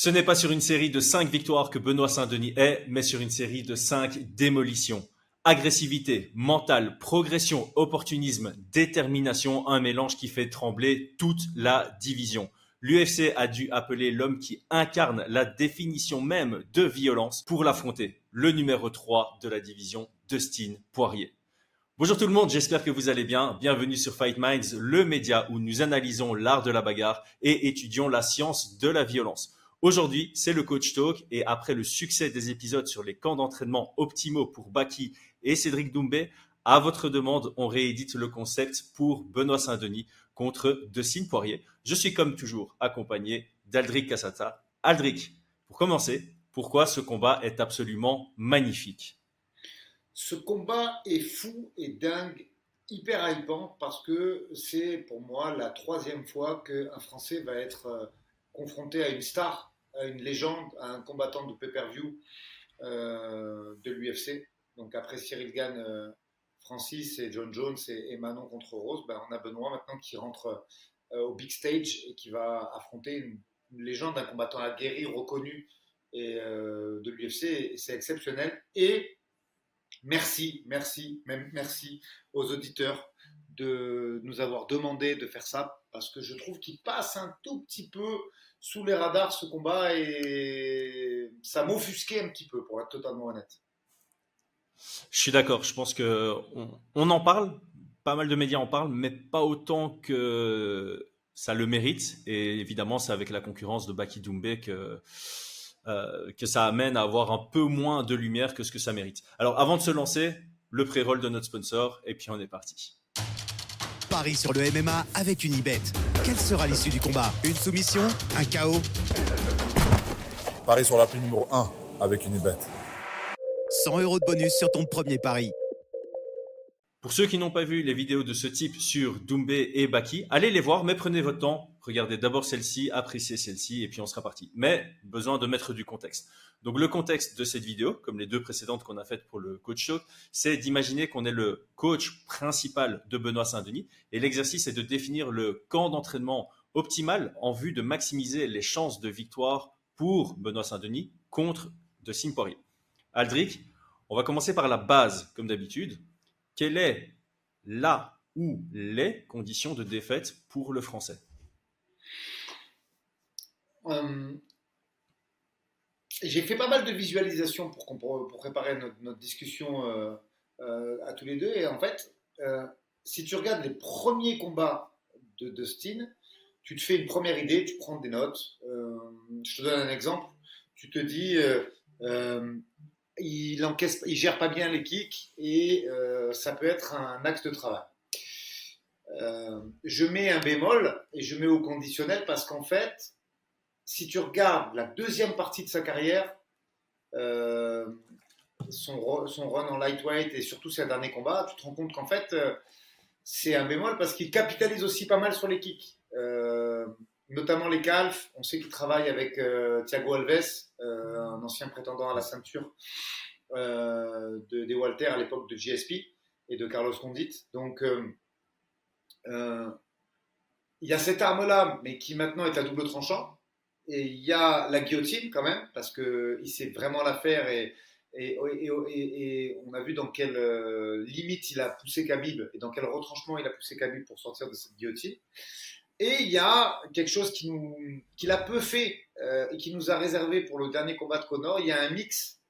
Ce n'est pas sur une série de 5 victoires que Benoît Saint-Denis est, mais sur une série de 5 démolitions. Agressivité, mental, progression, opportunisme, détermination, un mélange qui fait trembler toute la division. L'UFC a dû appeler l'homme qui incarne la définition même de violence pour l'affronter, le numéro 3 de la division, Dustin Poirier. Bonjour tout le monde, j'espère que vous allez bien. Bienvenue sur Fight Minds, le média où nous analysons l'art de la bagarre et étudions la science de la violence. Aujourd'hui, c'est le Coach Talk et après le succès des épisodes sur les camps d'entraînement optimaux pour Baki et Cédric Doumbé, à votre demande, on réédite le concept pour Benoît Saint-Denis contre Dessine Poirier. Je suis comme toujours accompagné d'Aldric Cassata. Aldric, pour commencer, pourquoi ce combat est absolument magnifique? Ce combat est fou et dingue, hyper hypant parce que c'est pour moi la troisième fois qu'un Français va être euh, confronté à une star, à une légende, à un combattant de pay-per-view euh, de l'UFC. Donc après Cyril Gann, euh, Francis et John Jones et, Manon contre Rose, ben, on a Benoît maintenant qui rentre euh, au big stage et qui va affronter une, légende, un combattant aguerri, reconnu et, de l'UFC. C'est exceptionnel. Et merci, merci, même merci aux auditeurs de nous avoir demandé de faire ça parce que je trouve qu'il passe un tout petit peu sous les radars ce combat et ça m'offusquait un petit peu pour être totalement honnête. Je suis d'accord. Je pense que on, en parle, pas mal de médias en parlent, mais pas autant que ça le mérite. Et évidemment, c'est avec la concurrence de Baki Doumbé que euh, que ça amène à avoir un peu moins de lumière que ce que ça mérite. Alors, avant de se lancer, le pré-roll de notre sponsor, et puis on est parti. Paris sur le MMA avec une Unibet. Quelle sera l'issue du combat? Une soumission? Un chaos? Paris sur la prime numéro 1 avec une Unibet. 100 euros de bonus sur ton premier pari. Pour ceux qui n'ont pas vu les vidéos de ce type sur Doumbé et Baki, allez les voir, mais prenez votre temps. Regardez d'abord celle-ci, appréciez celle-ci, et puis on sera parti. Mais besoin de mettre du contexte. Donc le contexte de cette vidéo, comme les deux précédentes qu'on a faites pour le coach show, c'est d'imaginer qu'on est le coach principal de Benoît Saint-Denis, et l'exercice est de définir le camp d'entraînement optimal en vue de maximiser les chances de victoire pour Benoît Saint-Denis contre de Poirier. Aldric, on va commencer par la base, comme d'habitude quelle est la ou les conditions de défaite pour le français? Euh, J'ai fait pas mal de visualisations pour, préparer notre, discussion euh, euh, à tous les deux. Et en fait, si tu regardes les premiers combats de Dustin, tu te fais une première idée, tu prends des notes. je te donne un exemple. Tu te dis, il il gère pas bien les kicks et ça peut être un axe de travail. Je mets un bémol et je mets au conditionnel parce qu'en fait, si tu regardes la deuxième partie de sa carrière, euh, son, run en lightweight et surtout ses derniers combats, tu te rends compte qu'en fait, c'est un bémol parce qu'il capitalise aussi pas mal sur les kicks notamment les calfs. On sait qu'il travaille avec euh, Thiago Alves, euh, un ancien prétendant à la ceinture euh, de, des Walter à l'époque de GSP et de Carlos Condit. Donc, il y a cette arme-là, mais qui maintenant est à double tranchant. Et il y a la guillotine quand même, parce qu'il sait vraiment la faire et, on a vu dans quelle limite il a poussé Khabib et dans quel retranchement il a poussé Khabib pour sortir de cette guillotine. Et il y a quelque chose qui qu'il a peu fait euh, et qui nous a réservé pour le dernier combat de Connor. Il y a un mix.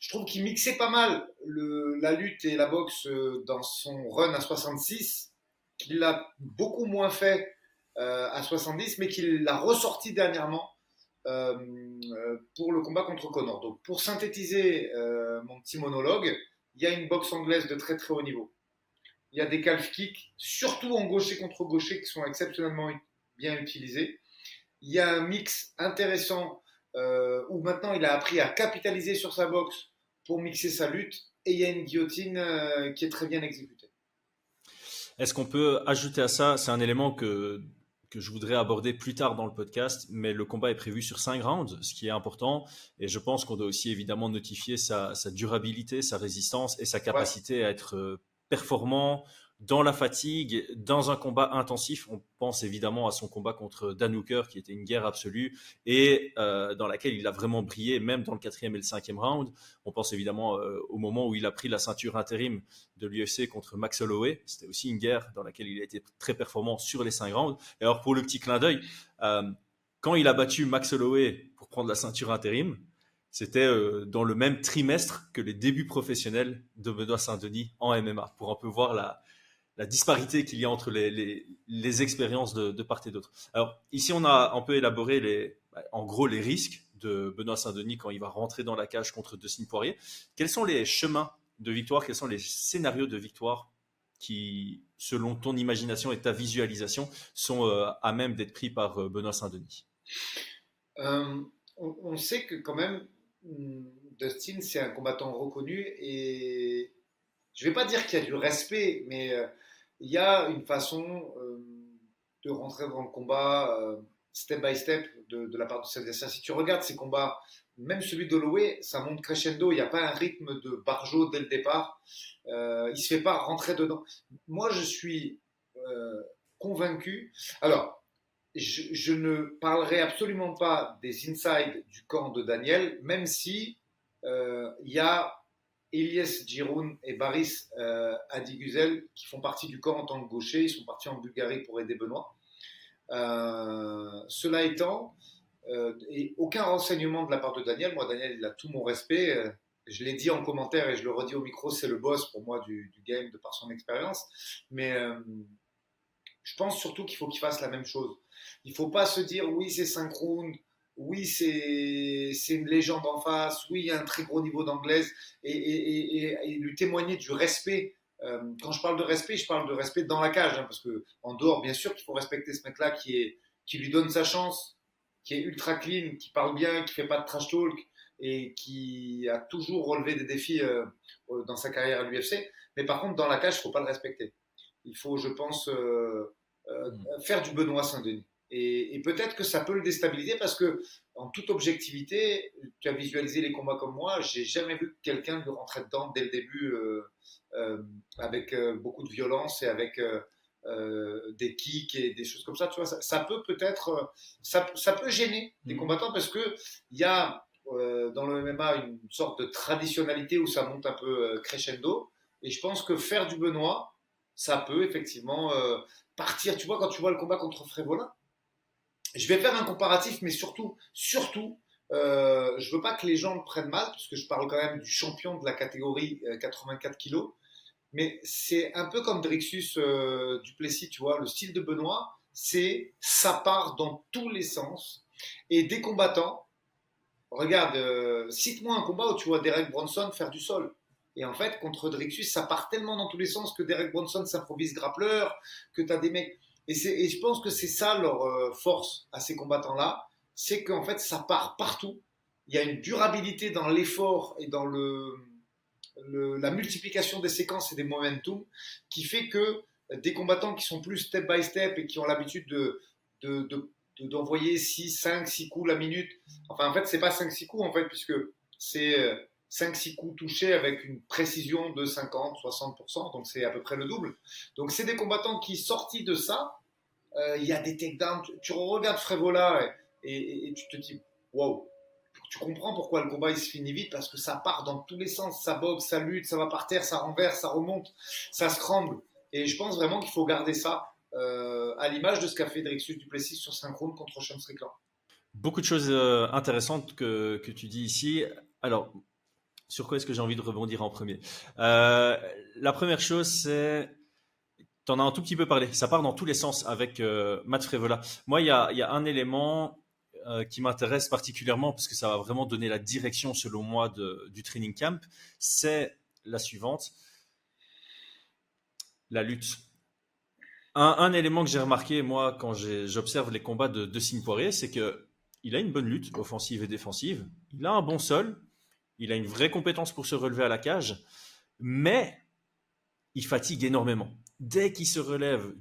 Je trouve qu'il mixait pas mal la lutte et la boxe euh, dans son run à 66, qu'il l'a beaucoup moins fait euh, à 70, mais qu'il l'a ressorti dernièrement euh, euh, pour le combat contre Connor. Donc pour synthétiser euh, mon petit monologue, il y a une boxe anglaise de très très haut niveau il y a des calf kicks, surtout en gaucher contre gaucher, qui sont exceptionnellement bien utilisés. Il y a un mix intéressant euh, où maintenant il a appris à capitaliser sur sa boxe pour mixer sa lutte. Et il y a une guillotine euh, qui est très bien exécutée. Est-ce qu'on peut ajouter à ça C'est un élément que, que je voudrais aborder plus tard dans le podcast, mais le combat est prévu sur 5 rounds, ce qui est important. Et je pense qu'on doit aussi évidemment notifier sa, durabilité, sa résistance et sa capacité à être euh, performant dans la fatigue, dans un combat intensif. On pense évidemment à son combat contre Dan Hooker, qui était une guerre absolue et euh, dans laquelle il a vraiment brillé, même dans le quatrième et le cinquième round. On pense évidemment euh, au moment où il a pris la ceinture intérim de l'UFC contre Max Holloway. C'était aussi une guerre dans laquelle il a été très performant sur les cinq rounds. Et alors pour le petit clin d'œil, euh, quand il a battu Max Holloway pour prendre la ceinture intérim, c'était dans le même trimestre que les débuts professionnels de Benoît Saint-Denis en MMA, pour un peu voir la, la disparité qu'il y a entre les, expériences de, part et d'autre. Alors ici, on a un peu élaboré les, en gros les risques de Benoît Saint-Denis quand il va rentrer dans la cage contre Dustin Poirier. Quels sont les chemins de victoire? Quels sont les scénarios de victoire qui, selon ton imagination et ta visualisation, sont euh, à même d'être pris par euh, Benoît Saint-Denis? Euh, on, on, sait que quand même, hmm, Dustin, c'est un combattant reconnu et je ne vais pas dire qu'il y a du respect, mais il y a une façon euh, de rentrer dans le combat euh, step by step de, la part de adversaires. Si tu regardes ces combats, même celui d'Holloway, ça monte crescendo. Il n'y a pas un rythme de barjo dès le départ. Euh, il ne se fait pas rentrer dedans. Moi, je suis convaincu. Alors, je, je, ne parlerai absolument pas des insides du camp de Daniel, même si il y a Elias Giroun et Baris euh, Adiguzel, qui font partie du corps en tant que gaucher, ils sont partis en Bulgarie pour aider Benoît. Euh, cela étant, euh, et aucun renseignement de la part de Daniel, moi Daniel il a tout mon respect, je l'ai dit en commentaire et je le redis au micro, c'est le boss pour moi du, game de par son expérience, mais je pense surtout qu'il faut qu'il fasse la même chose. Il ne faut pas se dire oui c'est synchrone, oui, c'est une légende en face, oui, il y a un très gros niveau d'anglaise, et, lui témoigner du respect. Euh, quand je parle de respect, je parle de respect dans la cage, hein, parce que en dehors, bien sûr qu'il faut respecter ce mec-là qui, qui lui donne sa chance, qui est ultra clean, qui parle bien, qui fait pas de trash talk, et qui a toujours relevé des défis euh, euh, dans sa carrière à l'UFC. Mais par contre, dans la cage, il faut pas le respecter. Il faut, je pense, mm. faire du Benoît Saint-Denis. Et, peut-être que ça peut le déstabiliser parce que, en toute objectivité, tu as visualisé les combats comme moi, j'ai jamais vu quelqu'un lui rentrer dedans dès le début euh, euh, avec euh, beaucoup de violence et avec des kicks et des choses comme ça. Tu vois, ça, peut peut-être, ça, ça, peut gêner les mmh. combattants parce que il y a dans le MMA une sorte de traditionnalité où ça monte un peu crescendo. Et je pense que faire du Benoît, ça peut effectivement partir. Tu vois, quand tu vois le combat contre Frévolin, je vais faire un comparatif, mais surtout, surtout, euh, je veux pas que les gens le prennent mal, parce que je parle quand même du champion de la catégorie 84 euh, kg. Mais c'est un peu comme Drixus euh, Duplessis, tu vois, le style de Benoît, c'est ça part dans tous les sens. Et des combattants, regarde, euh, cite-moi un combat où tu vois Derek Bronson faire du sol. Et en fait, contre Drixus, ça part tellement dans tous les sens que Derek Bronson s'improvise grappleur, que tu as des mecs. Et, je pense que c'est ça leur euh, force à ces combattants-là, c'est qu'en fait, ça part partout. Il y a une durabilité dans l'effort et dans le, la multiplication des séquences et des momentum qui fait que des combattants qui sont plus step by step et qui ont l'habitude de, d'envoyer 6, 5, 6 coups la minute. Enfin, en fait, c'est pas 5, 6 coups, en fait, puisque c'est euh, 5-6 coups touchés avec une précision de 50-60%, donc c'est à peu près le double. Donc c'est des combattants qui, sortis de ça, euh, il y a des takedowns, tu, tu regardes Frévola et, et, tu te dis, wow, tu comprends pourquoi le combat il se finit vite, parce que ça part dans tous les sens, ça boxe, ça lutte, ça va par terre, ça renverse, ça remonte, ça scramble. Et je pense vraiment qu'il faut garder ça euh, à l'image de ce qu'a fait Drixus Duplessis sur Synchrone contre Sean Strickland. Beaucoup de choses euh, intéressantes que, que, tu dis ici. Alors, sur quoi est-ce que j'ai envie de rebondir en premier? Euh, La première chose, c'est tu en as un tout petit peu parlé. Ça part dans tous les sens avec euh, Matt Frevola. Moi, il y a, un élément euh, qui m'intéresse particulièrement parce que ça va vraiment donner la direction, selon moi, du training camp. C'est la suivante la lutte. Un, élément que j'ai remarqué, moi, quand j'observe les combats de, de Poirier, c'est que il a une bonne lutte, offensive et défensive. Il a un bon sol, il a une vraie compétence pour se relever à la cage, mais il fatigue énormément. Dès qu'il se relève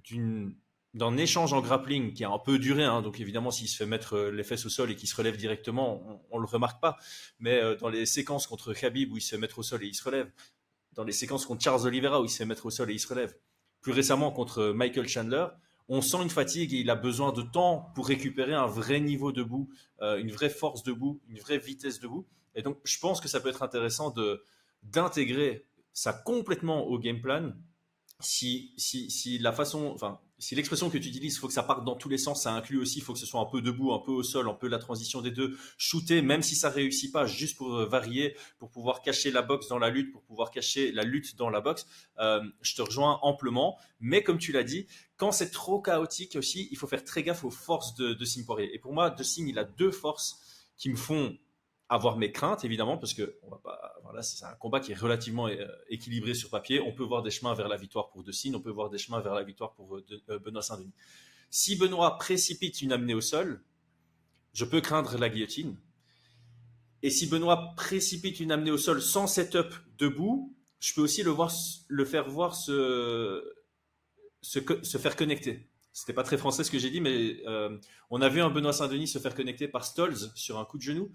d'un échange en grappling qui a un peu duré, hein, donc évidemment s'il se fait mettre euh, les fesses au sol et qu'il se relève directement, on, ne le remarque pas. Mais euh, dans les séquences contre Khabib où il se fait mettre au sol et il se relève, dans les séquences contre Charles Oliveira où il se fait mettre au sol et il se relève, plus récemment contre Michael Chandler, on sent une fatigue et il a besoin de temps pour récupérer un vrai niveau debout, euh, une vraie force debout, une vraie vitesse debout. Et donc, je pense que ça peut être intéressant de d'intégrer ça complètement au game plan. Si, si, si la façon, enfin, si l'expression que tu utilises, il faut que ça parte dans tous les sens, ça inclut aussi, il faut que ce soit un peu debout, un peu au sol, un peu la transition des deux, shooter, même si ça réussit pas, juste pour euh, varier, pour pouvoir cacher la boxe dans la lutte, pour pouvoir cacher la lutte dans la boxe. Euh, je te rejoins amplement, mais comme tu l'as dit, quand c'est trop chaotique aussi, il faut faire très gaffe aux forces de, de Et pour moi, De Signe, il a deux forces qui me font avoir mes craintes, évidemment, parce que on va pas, voilà, c'est un combat qui est relativement euh, équilibré sur papier. On peut voir des chemins vers la victoire pour De Signe, on peut voir des chemins vers la victoire pour euh, euh, Benoît Saint-Denis. Si Benoît précipite une amenée au sol, je peux craindre la guillotine. Et si Benoît précipite une amenée au sol sans setup debout, je peux aussi le, voir, le faire voir se, se, faire connecter. C'était pas très français ce que j'ai dit, mais on a vu un Benoît Saint-Denis se faire connecter par Stolz sur un coup de genou.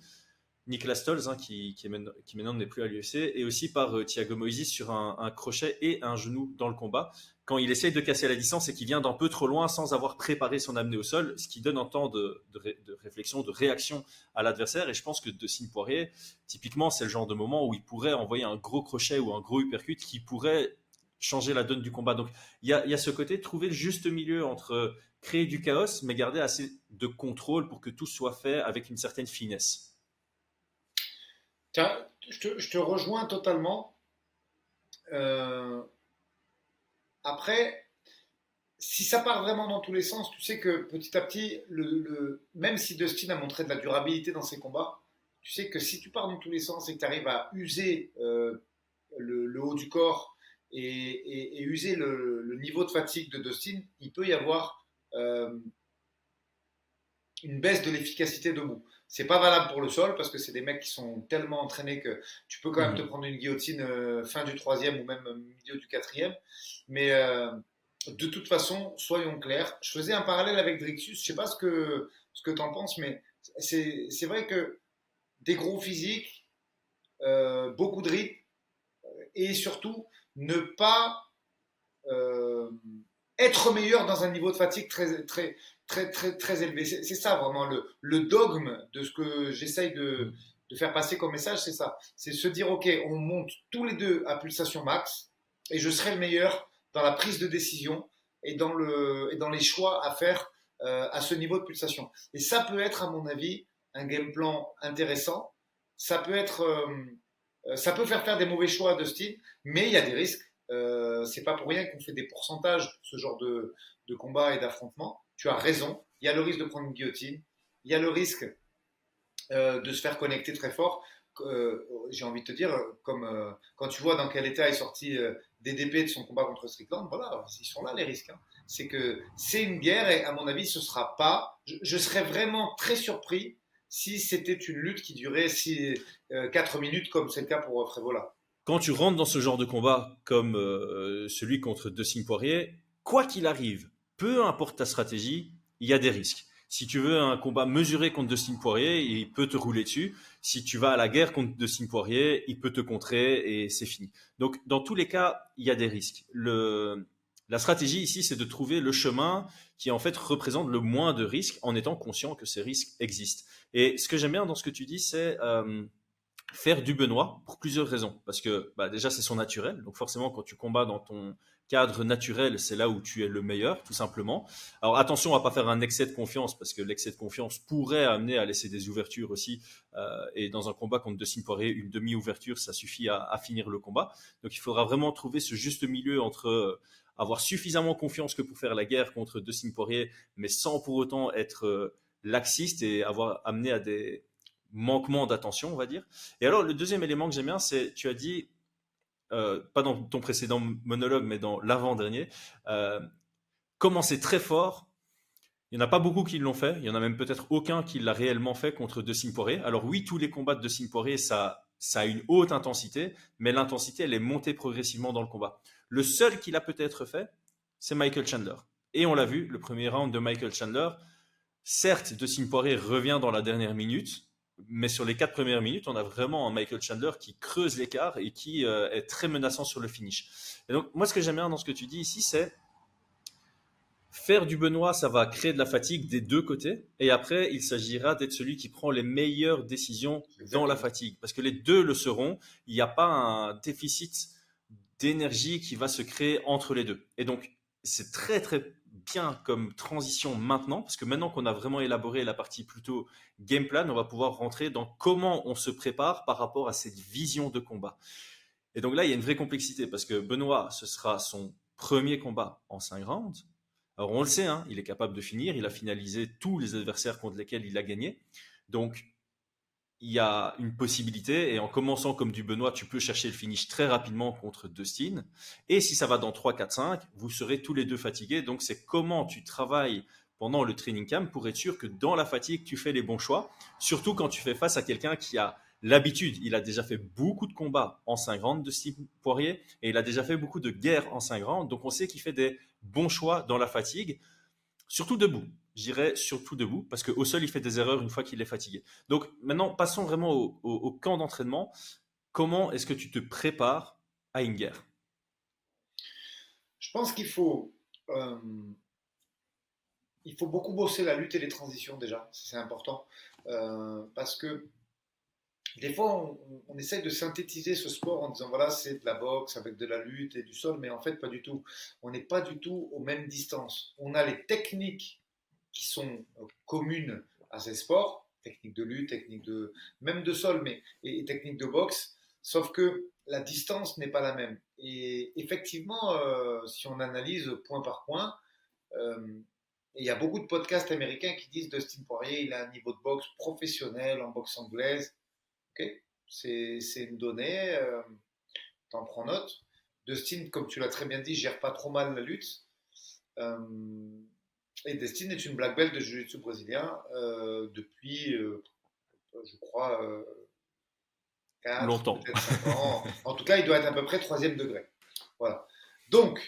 Nicolas Stolz, hein, qui, maintenant n'est plus à l'UFC, et aussi par euh, Thiago Moïse sur un, crochet et un genou dans le combat, quand il essaye de casser la distance et qu'il vient d'un peu trop loin sans avoir préparé son amené au sol, ce qui donne un temps de, réflexion, de réaction à l'adversaire. Et je pense que De Signe Poirier, typiquement, c'est le genre de moment où il pourrait envoyer un gros crochet ou un gros uppercut qui pourrait changer la donne du combat. Donc il y a, y a, ce côté, trouver le juste milieu entre créer du chaos, mais garder assez de contrôle pour que tout soit fait avec une certaine finesse je, te, rejoins totalement. Euh, après, si ça part vraiment dans tous les sens, tu sais que petit à petit, même si Dustin a montré de la durabilité dans ses combats, tu sais que si tu pars dans tous les sens et que tu arrives à user euh, le, haut du corps et, user le, niveau de fatigue de Dustin, il peut y avoir euh, une baisse de l'efficacité debout. C'est pas valable pour le sol parce que c'est des mecs qui sont tellement entraînés que tu peux quand même te prendre une guillotine euh, fin du troisième ou même milieu du quatrième. Mais euh, de toute façon, soyons clairs. Je faisais un parallèle avec Drixus. Je sais pas ce que ce que t'en penses, mais c'est vrai que des gros physiques, euh, beaucoup de rythme et surtout ne pas être meilleur dans un niveau de fatigue très très très, élevé. C'est ça vraiment le, dogme de ce que j'essaye de, faire passer comme message, c'est ça. C'est se dire, OK, on monte tous les deux à pulsation max et je serai le meilleur dans la prise de décision et dans, les choix à faire euh, à ce niveau de pulsation. Et ça peut être, à mon avis, un game plan intéressant. Ça peut être, euh, ça peut faire faire des mauvais choix de style, mais il y a des risques. Euh, c'est pas pour rien qu'on fait des pourcentages pour ce genre de, de combat et d'affrontement tu as raison. Il y a le risque de prendre une guillotine. Il y a le risque euh, de se faire connecter très fort. Euh, j'ai envie de te dire, comme euh, quand tu vois dans quel état est sorti DDP de son combat contre Strickland, voilà, ils sont là les risques. Hein. C'est que c'est une guerre et à mon avis, ce sera pas. Je, serais vraiment très surpris si c'était une lutte qui durait 4 minutes comme c'est le cas pour Frévola. Quand tu rentres dans ce genre de combat comme celui contre Dustin Poirier, quoi qu'il arrive, peu importe ta stratégie, il y a des risques. Si tu veux un combat mesuré contre Dustin Poirier, il peut te rouler dessus. Si tu vas à la guerre contre Dustin Poirier, il peut te contrer et c'est fini. Donc, dans tous les cas, il y a des risques. Le, la stratégie ici, c'est de trouver le chemin qui en fait représente le moins de risques en étant conscient que ces risques existent. Et ce que j'aime bien dans ce que tu dis, c'est euh, faire du Benoît pour plusieurs raisons. Parce que bah, déjà, c'est son naturel. Donc forcément, quand tu combats dans ton cadre naturel, c'est là où tu es le meilleur, tout simplement. Alors attention à pas faire un excès de confiance, parce que l'excès de confiance pourrait amener à laisser des ouvertures aussi. Euh, et dans un combat contre De Poirier, une demi-ouverture, ça suffit à, finir le combat. Donc il faudra vraiment trouver ce juste milieu entre euh, avoir suffisamment confiance que pour faire la guerre contre De Poirier, mais sans pour autant être euh, laxiste et avoir amené à des manquements d'attention, on va dire. Et alors le deuxième élément que j'aime bien, c'est tu as dit pas dans ton précédent monologue, mais dans l'avant-dernier, euh, commencer très fort. Il n'y en a pas beaucoup qui l'ont fait. Il y en a même peut-être aucun qui l'a réellement fait contre De Poirier. Alors oui, tous les combats de De Poirier, ça, a une haute intensité, mais l'intensité, elle est montée progressivement dans le combat. Le seul qui l'a peut-être fait, c'est Michael Chandler. Et on l'a vu, le premier round de Michael Chandler, certes, De Poirier revient dans la dernière minute, mais sur les quatre premières minutes, on a vraiment un Michael Chandler qui creuse l'écart et qui euh, est très menaçant sur le finish. Et donc, moi, ce que j'aime bien dans ce que tu dis ici, c'est faire du Benoît, ça va créer de la fatigue des deux côtés. Et après, il s'agira d'être celui qui prend les meilleures décisions dans la fatigue. Parce que les deux le seront. Il n'y a pas un déficit d'énergie qui va se créer entre les deux. Et donc, c'est très, très bien comme transition maintenant, parce que maintenant qu'on a vraiment élaboré la partie plutôt game plan, on va pouvoir rentrer dans comment on se prépare par rapport à cette vision de combat. Et donc là, il y a une vraie complexité, parce que Benoît, ce sera son premier combat en 5 rounds. Alors on le sait, hein, il est capable de finir, il a finalisé tous les adversaires contre lesquels il a gagné. Donc il y a une possibilité, et en commençant comme du Benoît, tu peux chercher le finish très rapidement contre Dustin. Et si ça va dans 3, 4, 5, vous serez tous les deux fatigués. Donc c'est comment tu travailles pendant le training camp pour être sûr que dans la fatigue, tu fais les bons choix. Surtout quand tu fais face à quelqu'un qui a l'habitude. Il a déjà fait beaucoup de combats en 5 rounds de Steve Poirier, et il a déjà fait beaucoup de guerres en 5 rounds. Donc on sait qu'il fait des bons choix dans la fatigue, surtout debout j'irais surtout debout, parce qu'au sol, il fait des erreurs une fois qu'il est fatigué. Donc maintenant, passons vraiment au, camp d'entraînement. Comment est-ce que tu te prépares à une guerre? Je pense qu'il faut, euh, il faut beaucoup bosser la lutte et les transitions déjà, c'est important, euh, parce que des fois, on, on, essaye de synthétiser ce sport en disant voilà, c'est de la boxe avec de la lutte et du sol, mais en fait, pas du tout. On n'est pas du tout aux mêmes distances. On a les techniques qui sont euh, communes à ces sports, techniques de lutte, techniques de même de sol, mais et, techniques de boxe, sauf que la distance n'est pas la même. Et effectivement, euh, si on analyse point par point, euh, il y a beaucoup de podcasts américains qui disent Dustin Poirier, il a un niveau de boxe professionnel en boxe anglaise. Ok, c'est une donnée, euh, t'en prends note. Dustin, comme tu l'as très bien dit, gère pas trop mal la lutte. Et Destine est une black belt de jiu-jitsu brésilien euh, depuis, euh, je crois, euh, 4, longtemps. Ans. En tout cas, il doit être à peu près troisième degré. Voilà. Donc,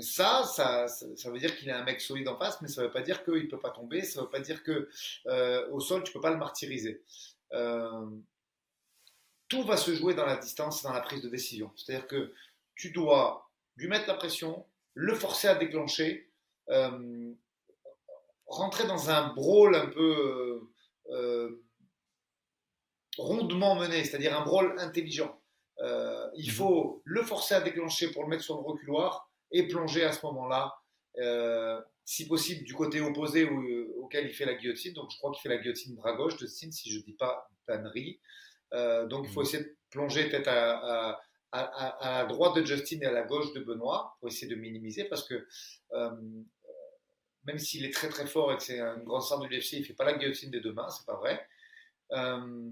ça, ça, ça, veut dire qu'il est un mec solide en face, mais ça ne veut pas dire qu'il ne peut pas tomber, ça ne veut pas dire que euh, au sol, tu ne peux pas le martyriser. Tout va se jouer dans la distance dans la prise de décision. C'est-à-dire que tu dois lui mettre la pression, le forcer à déclencher, euh, rentrer dans un brawl un peu euh, euh, rondement mené, c'est-à-dire un brawl intelligent. il mhm. faut le forcer à déclencher pour le mettre sur le reculoir et plonger à ce moment-là, si possible du côté opposé auquel il fait la guillotine. Donc je crois qu'il fait la guillotine bras gauche de Stin, si je ne dis pas tannerie. donc il faut mhm. essayer de plonger peut-être à, à, la droite de Justin et à la gauche de Benoît pour essayer de minimiser parce que même s'il est très très fort et que c'est une grande star de l'UFC, il fait pas la guillotine des deux mains, c'est pas vrai. Euh,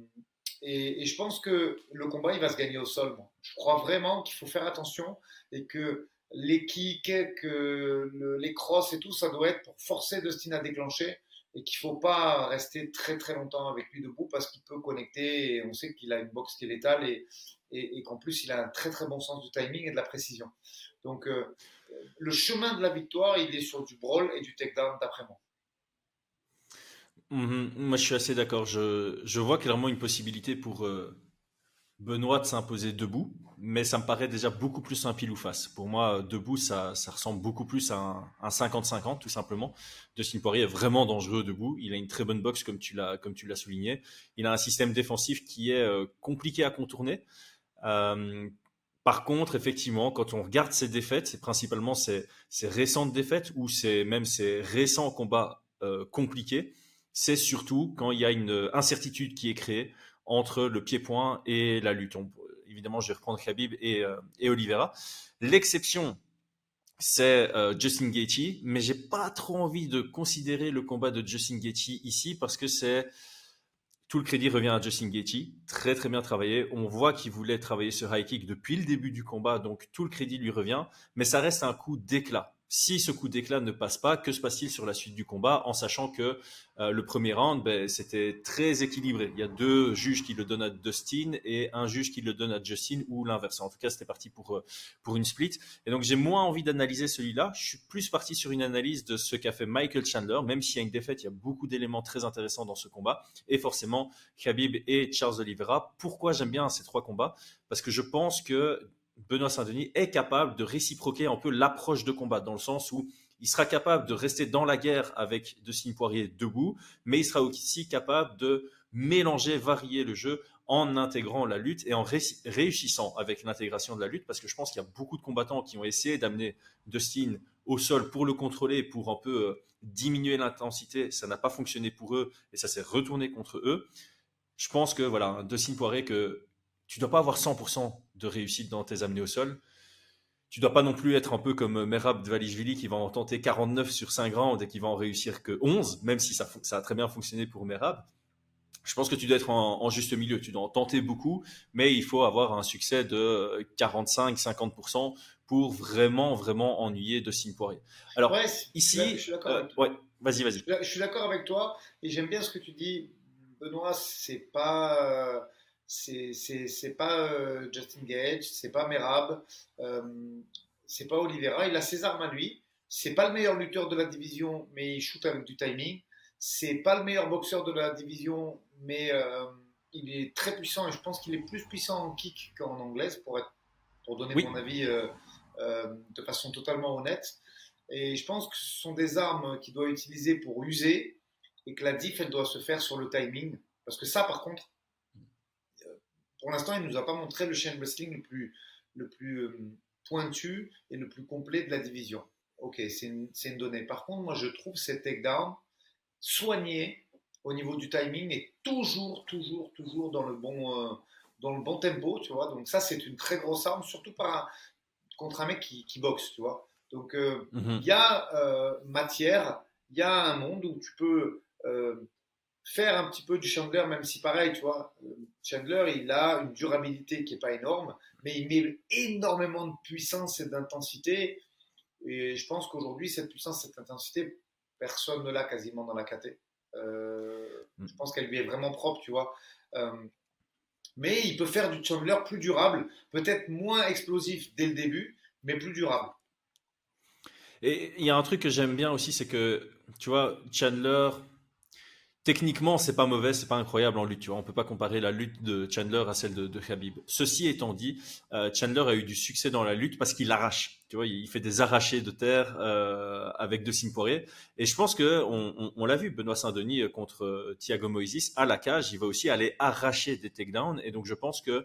et, je pense que le combat, il va se gagner au sol. Je crois vraiment qu'il faut faire attention et que les kicks, que les crosses et tout, ça doit être pour forcer Dustin à déclencher et qu'il faut pas rester très très longtemps avec lui debout parce qu'il peut connecter et on sait qu'il a une boxe qui est létale et, et, qu'en plus il a un très très bon sens du timing et de la précision. Donc euh, le chemin de la victoire, il est sur du brawl et du takedown, d'après moi. Mhm. moi, je suis assez d'accord. Je, je, vois clairement une possibilité pour euh, Benoît de s'imposer debout, mais ça me paraît déjà beaucoup plus un pile ou face. Pour moi, debout, ça, ça ressemble beaucoup plus à un 50-50, tout simplement. Dustin Poirier est vraiment dangereux debout. Il a une très bonne boxe, comme tu l'as, comme tu l'as souligné. Il a un système défensif qui est euh, compliqué à contourner. Euh, par contre, effectivement, quand on regarde ces défaites, c'est principalement ces, récentes défaites ou c'est même ces récents combats euh, compliqués. C'est surtout quand il y a une incertitude qui est créée entre le pied-point et la lutte. évidemment, je vais reprendre Khabib et, euh, Oliveira. L'exception, c'est euh, Justin Gaethje, mais j'ai pas trop envie de considérer le combat de Justin Gaethje ici parce que c'est tout le crédit revient à Justin Gaethje, très très bien travaillé. On voit qu'il voulait travailler ce high kick depuis le début du combat, donc tout le crédit lui revient. Mais ça reste un coup d'éclat si ce coup d'éclat ne passe pas, que se passe-t-il sur la suite du combat en sachant que euh, le premier round, ben, c'était très équilibré. Il y a deux juges qui le donnent à Dustin et un juge qui le donne à Justin ou l'inverse. En tout cas, c'était parti pour, euh, pour une split. Et donc, j'ai moins envie d'analyser celui-là. Je suis plus parti sur une analyse de ce qu'a fait Michael Chandler. Même s'il y a une défaite, il y a beaucoup d'éléments très intéressants dans ce combat. Et forcément, Khabib et Charles Oliveira. Pourquoi j'aime bien ces trois combats? Parce que je pense que Benoît Saint-Denis est capable de réciproquer un peu l'approche de combat, dans le sens où il sera capable de rester dans la guerre avec Dustin Poirier debout, mais il sera aussi capable de mélanger, varier le jeu en intégrant la lutte et en réussissant avec l'intégration de la lutte, parce que je pense qu'il y a beaucoup de combattants qui ont essayé d'amener Dustin au sol pour le contrôler, pour un peu euh, diminuer l'intensité. Ça n'a pas fonctionné pour eux et ça s'est retourné contre eux. Je pense que voilà, Dustin Poirier, que tu dois pas avoir 100% de réussite dans tes amenés au sol. Tu dois pas non plus être un peu comme Merab Dvalishvili qui va en tenter 49 sur 5 rounds et qui va en réussir que 11, même si ça, ça a très bien fonctionné pour Merab. Je pense que tu dois être en, juste milieu. Tu dois en tenter beaucoup, mais il faut avoir un succès de 45-50% pour vraiment, vraiment ennuyer de Signe Poirier. Alors, ici, je euh, ouais, vas-y, vas-y. Je suis d'accord avec toi et j'aime bien ce que tu dis. Benoît, c'est pas. C'est pas euh, Justin Gage, c'est pas Merab, euh, c'est pas Oliveira. Il a ses armes à lui. C'est pas le meilleur lutteur de la division, mais il shoot avec du timing. C'est pas le meilleur boxeur de la division, mais euh, il est très puissant et je pense qu'il est plus puissant en kick qu'en anglaise pour, être, pour donner mon avis de façon totalement honnête. Et je pense que ce sont des armes qu'il doit utiliser pour user et que la diff, elle doit se faire sur le timing. Parce que ça, par contre, pour l'instant, il ne nous a pas montré le chain wrestling le plus, le plus euh, pointu et le plus complet de la division. Ok, c'est une, une, donnée. Par contre, moi, je trouve ces takedowns soignés au niveau du timing et toujours, toujours, toujours dans le bon, euh, dans le bon tempo, tu vois. Donc ça, c'est une très grosse arme, surtout par contre un mec qui, qui, boxe, tu vois. Donc euh, mhm. il y a matière, il y a un monde où tu peux faire un petit peu du Chandler, même si pareil, tu vois, euh, Chandler, il a une durabilité qui n'est pas énorme, mais il met énormément de puissance et d'intensité. Et je pense qu'aujourd'hui, cette puissance, cette intensité, personne ne l'a quasiment dans la KT. Euh, mm. je pense qu'elle lui est vraiment propre, tu vois. Euh, mais il peut faire du Chandler plus durable, peut-être moins explosif dès le début, mais plus durable. Et il y a un truc que j'aime bien aussi, c'est que, tu vois, Chandler, Techniquement, c'est pas mauvais, c'est pas incroyable en lutte. Tu vois, on peut pas comparer la lutte de Chandler à celle de, Khabib. Ceci étant dit, euh, Chandler a eu du succès dans la lutte parce qu'il arrache. Tu vois, il fait des arrachés de terre euh, avec De Poirier. Et je pense que on, l'a vu, Benoît Saint-Denis euh, contre Thiago Moises à la cage, il va aussi aller arracher des takedowns. Et donc, je pense que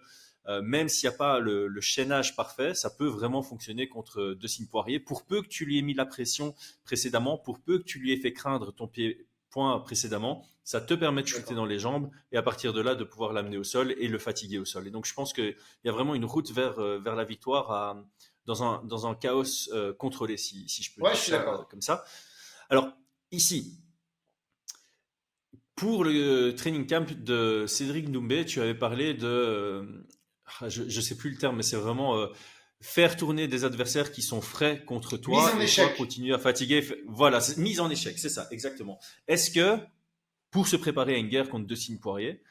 même s'il n'y a pas le, le, chaînage parfait, ça peut vraiment fonctionner contre De Poirier. Pour peu que tu lui aies mis la pression précédemment, pour peu que tu lui aies fait craindre ton pied précédemment, ça te permet de shooter dans les jambes et à partir de là de pouvoir l'amener au sol et le fatiguer au sol. Et donc je pense qu'il y a vraiment une route vers, euh, vers la victoire à, dans, un, dans un chaos euh, contrôlé, si, si, je peux dire ça comme ça. Alors ici, pour le training camp de Cédric Doumbé, tu avais parlé de, euh, je ne sais plus le terme, mais c'est vraiment faire tourner des adversaires qui sont frais contre toi et toi continuer à fatiguer. Voilà, mise en échec, c'est ça, exactement. Est-ce que pour se préparer à une guerre contre deux signes Poirier,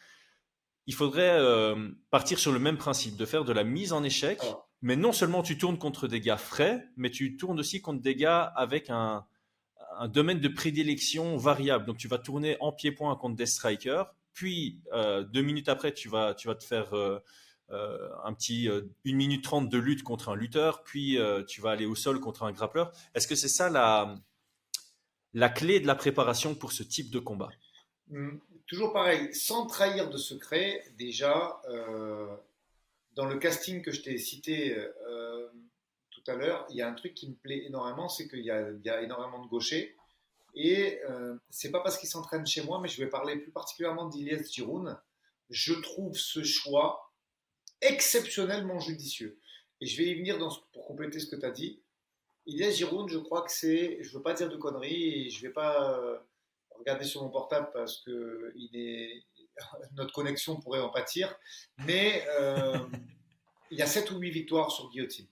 il faudrait euh, partir sur le même principe, de faire de la mise en échec, mais non seulement tu tournes contre des gars frais, mais tu tournes aussi contre des gars avec un, domaine de prédilection variable. Donc tu vas tourner en pied-point contre des strikers, puis euh, deux minutes après, tu vas, tu vas te faire... Euh, euh, un petit euh, une minute trente de lutte contre un lutteur, puis euh, tu vas aller au sol contre un grappleur. Est-ce que c'est ça la, la clé de la préparation pour ce type de combat? Hmm, Toujours pareil, sans trahir de secret, déjà, dans le casting que je t'ai cité tout à l'heure, il y a un truc qui me plaît énormément, c'est qu'il y, y, a énormément de gauchers. Et c'est pas parce qu'ils s'entraînent chez moi, mais je vais parler plus particulièrement d'Ilias Giroun. Je trouve ce choix exceptionnellement judicieux. Et je vais y venir pour compléter ce que tu as dit. Ilias Giroud, je crois que c'est, je veux pas dire de conneries et je vais pas euh, regarder sur mon portable parce que notre connexion pourrait en pâtir, mais euh, il y a 7 ou 8 victoires sur guillotine.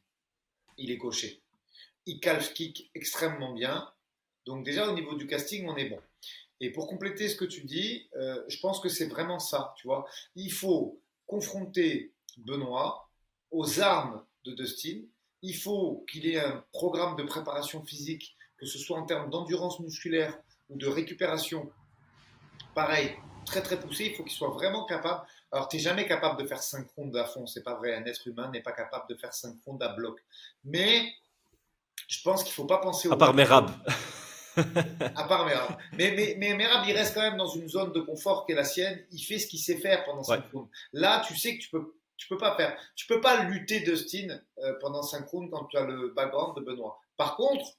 Il est coché. il calf kick extrêmement bien. Donc déjà au niveau du casting, on est bon. Et pour compléter ce que tu dis, euh, je pense que c'est vraiment ça, tu vois. Il faut confronter Benoît aux armes de Dustin. Il faut qu'il ait un programme de préparation physique, que ce soit en termes d'endurance musculaire ou de récupération, pareil, très très poussé. Il faut qu'il soit vraiment capable. Alors, tu n'es jamais capable de faire 5 rondes à fond, c'est pas vrai. Un être humain n'est pas capable de faire 5 rondes à bloc. Mais je pense qu'il ne faut pas penser au. À part Merab. à part Merab. Mais, mais, mais, Merab, il reste quand même dans une zone de confort qui est la sienne. Il fait ce qu'il sait faire pendant 5 rondes. Là, tu sais que tu peux. Tu peux pas faire. Tu peux pas lutter Dustin euh, pendant 5 rounds quand tu as le background de Benoît. Par contre,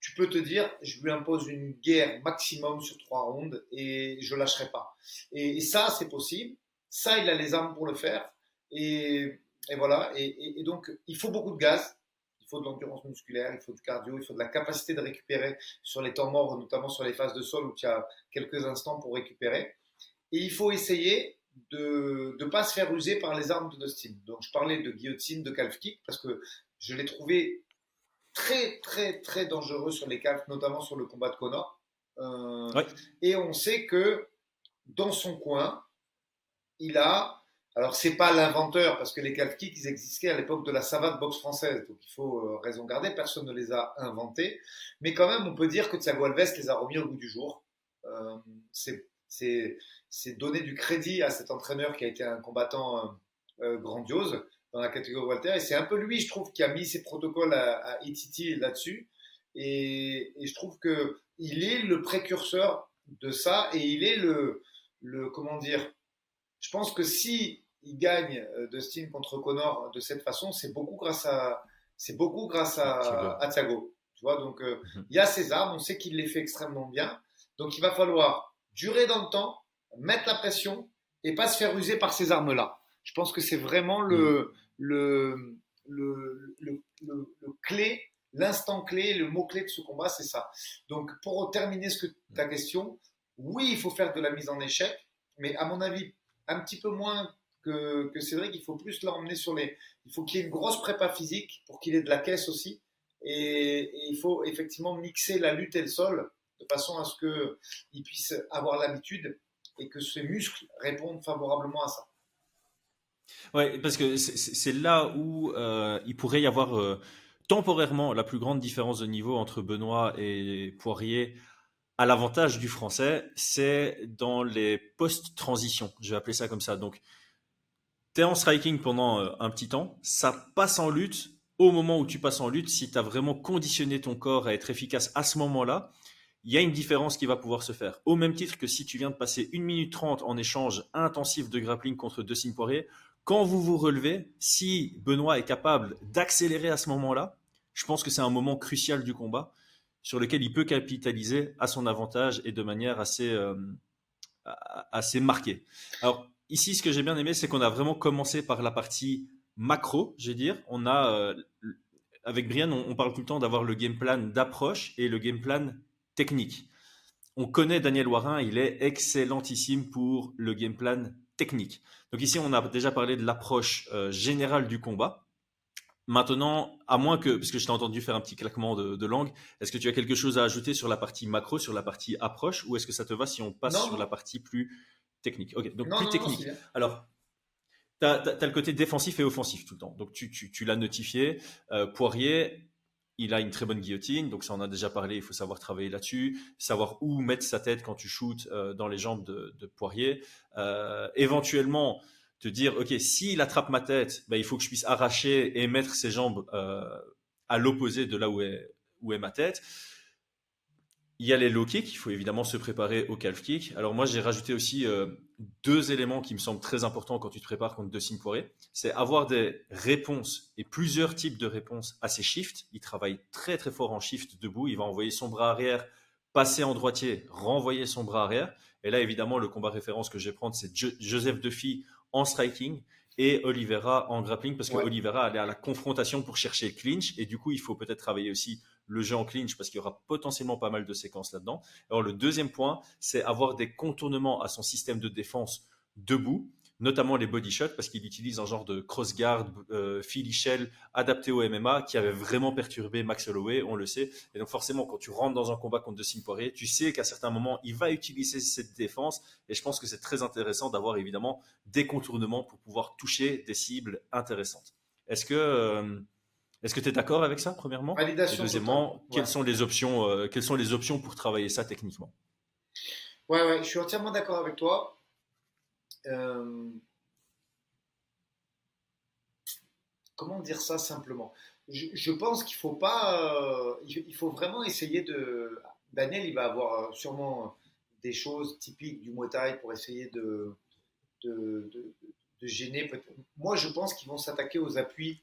tu peux te dire, je lui impose une guerre maximum sur trois rondes et je lâcherai pas. Et, ça, c'est possible. Ça, il a les armes pour le faire. Et, voilà. Et, donc, il faut beaucoup de gaz. Il faut de l'endurance musculaire, il faut du cardio, il faut de la capacité de récupérer sur les temps morts, notamment sur les phases de sol où tu as quelques instants pour récupérer. Et il faut essayer de ne pas se faire user par les armes de Dustin. Donc, je parlais de guillotine, de calf kick, parce que je l'ai trouvé très, très, très dangereux sur les calfs, notamment sur le combat de Connor. Euh, et on sait que dans son coin, il a. Alors, c'est pas l'inventeur, parce que les calf kicks, ils existaient à l'époque de la savate boxe française. Donc, il faut euh, raison garder. Personne ne les a inventés. Mais quand même, on peut dire que Thiago Alves les a remis au bout du jour. Euh, c'est donner du crédit à cet entraîneur qui a été un combattant grandiose dans la catégorie Walter. Et c'est un peu lui, je trouve, qui a mis ses protocoles à, à là-dessus. Et, et, je trouve que il est le précurseur de ça et il est le, le comment dire. Je pense que si il gagne euh, Dustin contre Connor de cette façon, c'est beaucoup grâce à c'est beaucoup grâce à, à Thiago. Tu vois, donc euh, mhm. il y a ses armes, on sait qu'il les fait extrêmement bien. Donc il va falloir durer dans le temps, mettre la pression et pas se faire user par ces armes-là. Je pense que c'est vraiment le, mhm le, le, le, le clé, l'instant clé, le mot-clé de ce combat, c'est ça. Donc, pour terminer ce que, ta question, oui, il faut faire de la mise en échec, mais à mon avis, un petit peu moins que, que Cédric, il faut plus l'emmener sur les. Il faut qu'il y ait une grosse prépa physique pour qu'il ait de la caisse aussi. Et, il faut effectivement mixer la lutte et le sol de façon à ce qu'il puisse avoir l'habitude et que ses muscles répondent favorablement à ça. Ouais, parce que c'est là où euh, il pourrait y avoir euh, temporairement la plus grande différence de niveau entre Benoît et Poirier à l'avantage du français, c'est dans les post-transitions. Je vais appeler ça comme ça. Donc, tu es en striking pendant euh, un petit temps, ça passe en lutte. Au moment où tu passes en lutte, si tu as vraiment conditionné ton corps à être efficace à ce moment-là, il y a une différence qui va pouvoir se faire. Au même titre que si tu viens de passer 1 minute 30 en échange intensif de grappling contre deux Poirier, quand vous vous relevez, si Benoît est capable d'accélérer à ce moment-là, je pense que c'est un moment crucial du combat sur lequel il peut capitaliser à son avantage et de manière assez, euh, assez marquée. Alors ici, ce que j'ai bien aimé, c'est qu'on a vraiment commencé par la partie macro, je vais dire. On a, euh, avec Brian, on, parle tout le temps d'avoir le game plan d'approche et le game plan technique. On connaît Daniel Warin, il est excellentissime pour le game plan technique. Donc ici, on a déjà parlé de l'approche euh, générale du combat. Maintenant, à moins que, parce que je t'ai entendu faire un petit claquement de, langue, est-ce que tu as quelque chose à ajouter sur la partie macro, sur la partie approche, ou est-ce que ça te va si on passe sur la partie plus technique? Ok, donc plus technique. Alors, tu as, le côté défensif et offensif tout le temps. Donc tu, tu, l'as notifié. Euh, Poirier, il a une très bonne guillotine, donc ça on a déjà parlé, il faut savoir travailler là-dessus, savoir où mettre sa tête quand tu shootes euh, dans les jambes de, Poirier. Euh, éventuellement, te dire, ok, s'il attrape ma tête, ben, il faut que je puisse arracher et mettre ses jambes euh, à l'opposé de là où est, où est ma tête. Il y a les low kicks, il faut évidemment se préparer au calf kick. Alors moi, j'ai rajouté aussi deux éléments qui me semblent très importants quand tu te prépares contre deux Poirier. C'est avoir des réponses et plusieurs types de réponses à ses shifts. Il travaille très très fort en shift debout. Il va envoyer son bras arrière, passer en droitier, renvoyer son bras arrière. Et là, évidemment, le combat référence que je vais prendre, c'est Joseph Duffy en striking et Oliveira en grappling parce que Oliveira allait à la confrontation pour chercher le clinch et du coup il faut peut-être travailler aussi le jeu en clinch parce qu'il y aura potentiellement pas mal de séquences là-dedans. Alors le deuxième point, c'est avoir des contournements à son système de défense debout, notamment les body shots, parce qu'il utilise un genre de cross-guard, euh, Philly Shell adapté au MMA qui avait vraiment perturbé Max Holloway, on le sait. Et donc forcément, quand tu rentres dans un combat contre Dustin Poirier, tu sais qu'à certains moments, il va utiliser cette défense. Et je pense que c'est très intéressant d'avoir évidemment des contournements pour pouvoir toucher des cibles intéressantes. Est-ce que euh, est-ce que tu es d'accord avec ça, premièrement? Validation. Et deuxièmement, quelles, sont les options, euh, quelles sont les options pour travailler ça techniquement? Ouais, ouais, je suis entièrement d'accord avec toi. Euh, comment dire ça simplement? Je, pense qu'il faut pas, euh, il faut vraiment essayer de. Daniel, il va avoir sûrement des choses typiques du Muay Thai pour essayer de, de, de, de gêner. Moi, je pense qu'ils vont s'attaquer aux appuis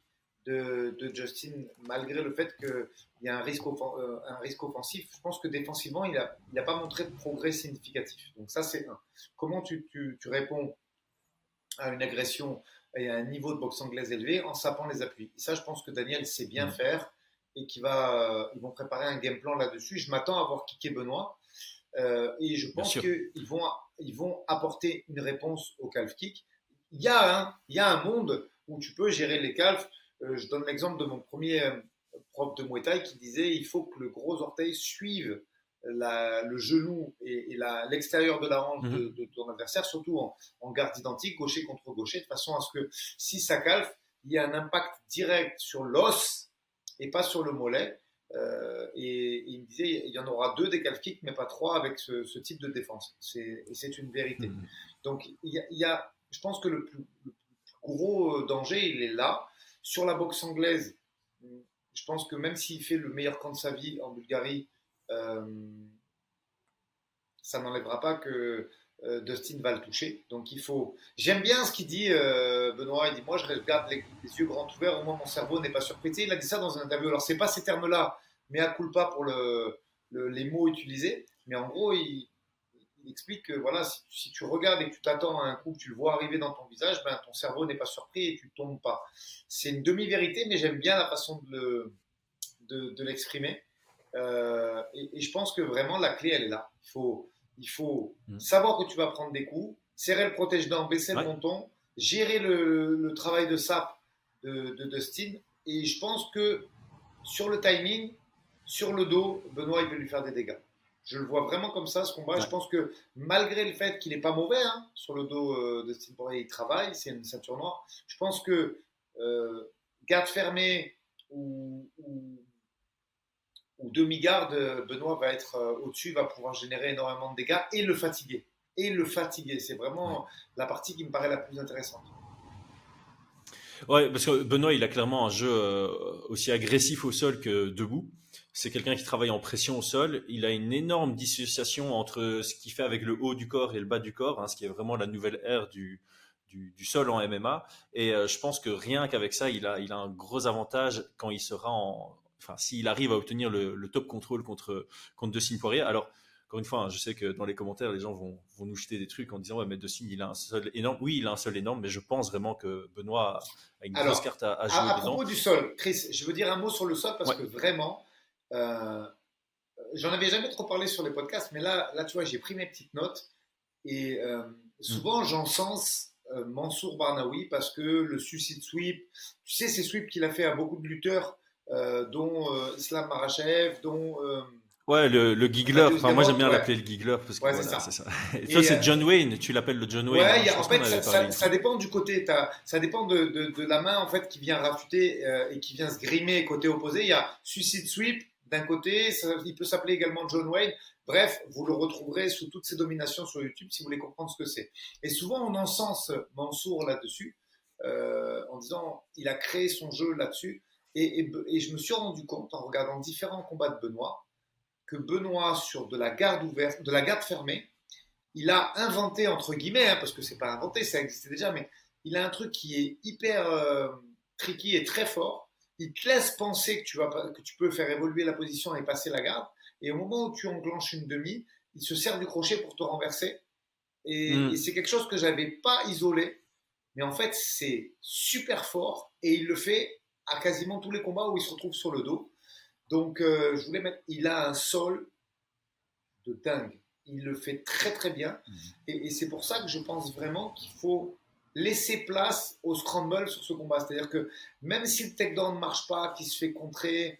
de, Justin, malgré le fait qu'il y a un risque, euh, un risque offensif. Je pense que défensivement, il n'a il a pas montré de progrès significatif. Donc ça, c'est un. Comment tu, tu, tu, réponds à une agression et à un niveau de boxe anglaise élevé en sapant les appuis? Et ça, je pense que Daniel sait bien mm. faire et qu'ils ils vont préparer un game plan là-dessus. Je m'attends à voir kicker Benoît. Euh, et je pense qu'ils vont, ils vont apporter une réponse au calf kick. Il y, a un, il y a un monde où tu peux gérer les calfs je donne l'exemple de mon premier euh, prof de Muay Thai qui disait il faut que le gros orteil suive le genou et, l'extérieur de la hanche mhm. de, ton adversaire, surtout en, garde identique, gaucher contre gaucher, de façon à ce que si ça calfe, il y a un impact direct sur l'os et pas sur le mollet. Euh, et, il me disait il y en aura deux des calf kicks, mais pas trois avec ce, type de défense. Et c'est une vérité. Mhm. Donc il y, a, je pense que le plus gros danger, il est là. Sur la boxe anglaise, je pense que même s'il fait le meilleur camp de sa vie en Bulgarie, euh, ça n'enlèvera pas que euh, Dustin va le toucher. Donc il faut. J'aime bien ce qu'il dit, euh, Benoît. Il dit Moi, je regarde les, yeux grands ouverts, au moins mon cerveau n'est pas surpris. Il a dit ça dans un interview. Alors, c'est pas ces termes-là, mais à pas pour le, les mots utilisés. Mais en gros, il, il explique que voilà, si, tu regardes et que tu t'attends à un coup, que tu le vois arriver dans ton visage, ben, ton cerveau n'est pas surpris et tu ne tombes pas. C'est une demi-vérité, mais j'aime bien la façon de, de, l'exprimer. Euh, et, je pense que vraiment la clé, elle est là. Il faut, il faut mm. savoir que tu vas prendre des coups, serrer le protège-dents, baisser le menton, gérer le, travail de sap de, de Dustin. Et je pense que sur le timing, sur le dos, Benoît, il peut lui faire des dégâts. Je le vois vraiment comme ça, ce combat. Je pense que malgré le fait qu'il n'est pas mauvais hein, sur le dos euh, de Steve Poirier, il travaille, c'est une ceinture noire. Je pense que euh, garde fermée ou, demi-garde, Benoît va être euh, au-dessus, va pouvoir générer énormément de dégâts et le fatiguer. Et le fatiguer, c'est vraiment la partie qui me paraît la plus intéressante. Ouais, parce que Benoît, il a clairement un jeu aussi agressif au sol que debout c'est quelqu'un qui travaille en pression au sol. Il a une énorme dissociation entre ce qu'il fait avec le haut du corps et le bas du corps, hein, ce qui est vraiment la nouvelle ère du, du, sol en MMA. Et euh, je pense que rien qu'avec ça, il a, il a un gros avantage quand il sera en. Enfin, s'il arrive à obtenir le, top contrôle contre, contre Dustin Poirier. Alors, encore une fois, hein, je sais que dans les commentaires, les gens vont, vont nous jeter des trucs en disant Ouais, mais Dustin, il a un sol énorme. Oui, il a un sol énorme, mais je pense vraiment que Benoît a une grosse carte à, jouer. À, à propos du sol, Chris, je veux dire un mot sur le sol parce que vraiment euh, j'en avais jamais trop parlé sur les podcasts, mais là, là tu vois, j'ai pris mes petites notes et euh, souvent mm. j'encense euh, Mansour Barnaoui parce que le suicide sweep, tu sais, ces sweeps qu'il a fait à beaucoup de lutteurs, dont Islam Marachev, dont Ouais, le, le giggler. Enfin, moi, j'aime bien l'appeler le giggler parce que voilà, c'est ça. Et toi, c'est John Wayne. Tu l'appelles le John Wayne. Ouais, en fait, ça, ça, dépend du côté. Ça dépend de, de, de, la main en fait qui vient rafuter et qui vient se grimer côté opposé. Il y a suicide sweep d'un côté, il peut s'appeler également John Wayne. Bref, vous le retrouverez sous toutes ses dominations sur YouTube si vous voulez comprendre ce que c'est. Et souvent, on encense Mansour là-dessus, euh, en disant il a créé son jeu là-dessus. Et, je me suis rendu compte, en regardant différents combats de Benoît, que Benoît, sur de la garde ouverte, de la garde fermée, il a inventé, entre guillemets, hein, parce que c'est pas inventé, ça existait déjà, mais il a un truc qui est hyper euh, tricky et très fort, il te laisse penser que tu, vas, que tu peux faire évoluer la position et passer la garde. Et au moment où tu enclenches une demi, il se sert du crochet pour te renverser. Et, hmm. c'est quelque chose que j'avais pas isolé. Mais en fait, c'est super fort. Et il le fait à quasiment tous les combats où il se retrouve sur le dos. Donc, euh, je voulais mettre. Il a un sol de dingue. Il le fait très très bien. Hmm. Et, et c'est pour ça que je pense vraiment qu'il faut laisser place au scramble sur ce combat. C'est-à-dire que même si le takedown ne marche pas, qu'il se fait contrer,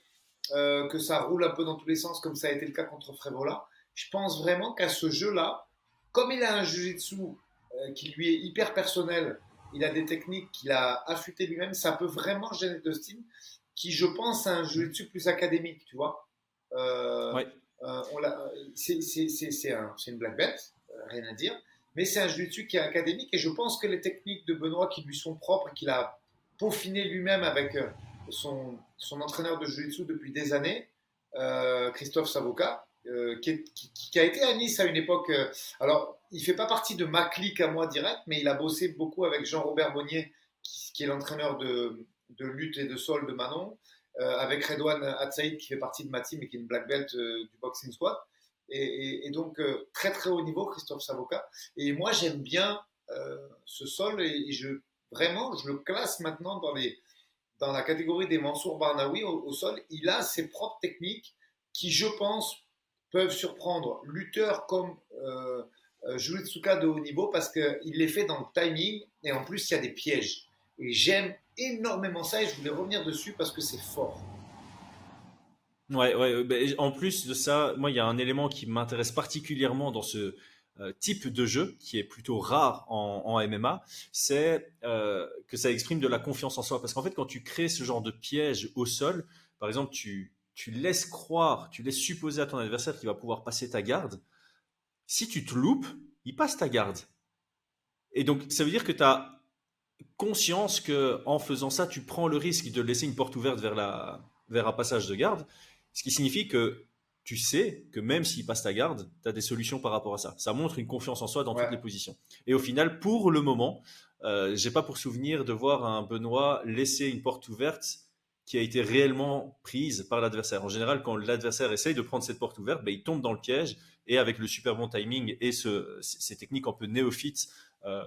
euh, que ça roule un peu dans tous les sens, comme ça a été le cas contre Frévola, je pense vraiment qu'à ce jeu-là, comme il a un jiu-jitsu euh, qui lui est hyper personnel, il a des techniques qu'il a affûtées lui-même, ça peut vraiment gêner Dustin, qui je pense a un jiu-jitsu plus académique, tu vois. Euh, Ouais. euh, c'est c'est- c'est- c'est un- c'est une black belt, rien à dire, mais c'est un jiu-jitsu qui est académique et je pense que les techniques de Benoît qui lui sont propres qu'il a peaufiné lui-même avec euh, son, entraîneur de jiu-jitsu depuis des années, euh, Christophe Savoca, euh, qui, a été à Nice à une époque. alors, il fait pas partie de ma clique à moi direct, mais il a bossé beaucoup avec Jean-Robert Monnier, qui, est l'entraîneur de, lutte et de sol de Manon, avec Redouane Atsaïd, qui fait partie de ma team et qui est une black belt du boxing squad. Et, donc, euh, très très haut niveau, Christophe Savoca. Et moi, j'aime bien euh, ce sol et, je, vraiment, je le classe maintenant dans, la catégorie des Mansour Barnaoui au, sol. Il a ses propres techniques qui, je pense, peuvent surprendre lutteurs comme euh, euh, Julitsuka de haut niveau parce qu'il les fait dans le timing et en plus, il y a des pièges. Et j'aime énormément ça et je voulais revenir dessus parce que c'est fort. Ouais, ouais. en plus de ça, moi, il y a un élément qui m'intéresse particulièrement dans ce euh, type de jeu, qui est plutôt rare en, en MMA, c'est euh, que ça exprime de la confiance en soi. Parce qu'en fait, quand tu crées ce genre de piège au sol, par exemple, tu, tu laisses croire, tu laisses supposer à ton adversaire qu'il va pouvoir passer ta garde. Si tu te loupes, il passe ta garde. Et donc, ça veut dire que tu as conscience que en faisant ça, tu prends le risque de laisser une porte ouverte vers, la, vers un passage de garde. Ce qui signifie que tu sais que même s'il passe ta garde, tu as des solutions par rapport à ça. Ça montre une confiance en soi dans Ouais. toutes les positions. Et au final, pour le moment, euh, j'ai pas pour souvenir de voir un Benoît laisser une porte ouverte qui a été réellement prise par l'adversaire. En général, quand l'adversaire essaye de prendre cette porte ouverte, ben, il tombe dans le piège et avec le super bon timing et ce, ces techniques un peu néophytes euh,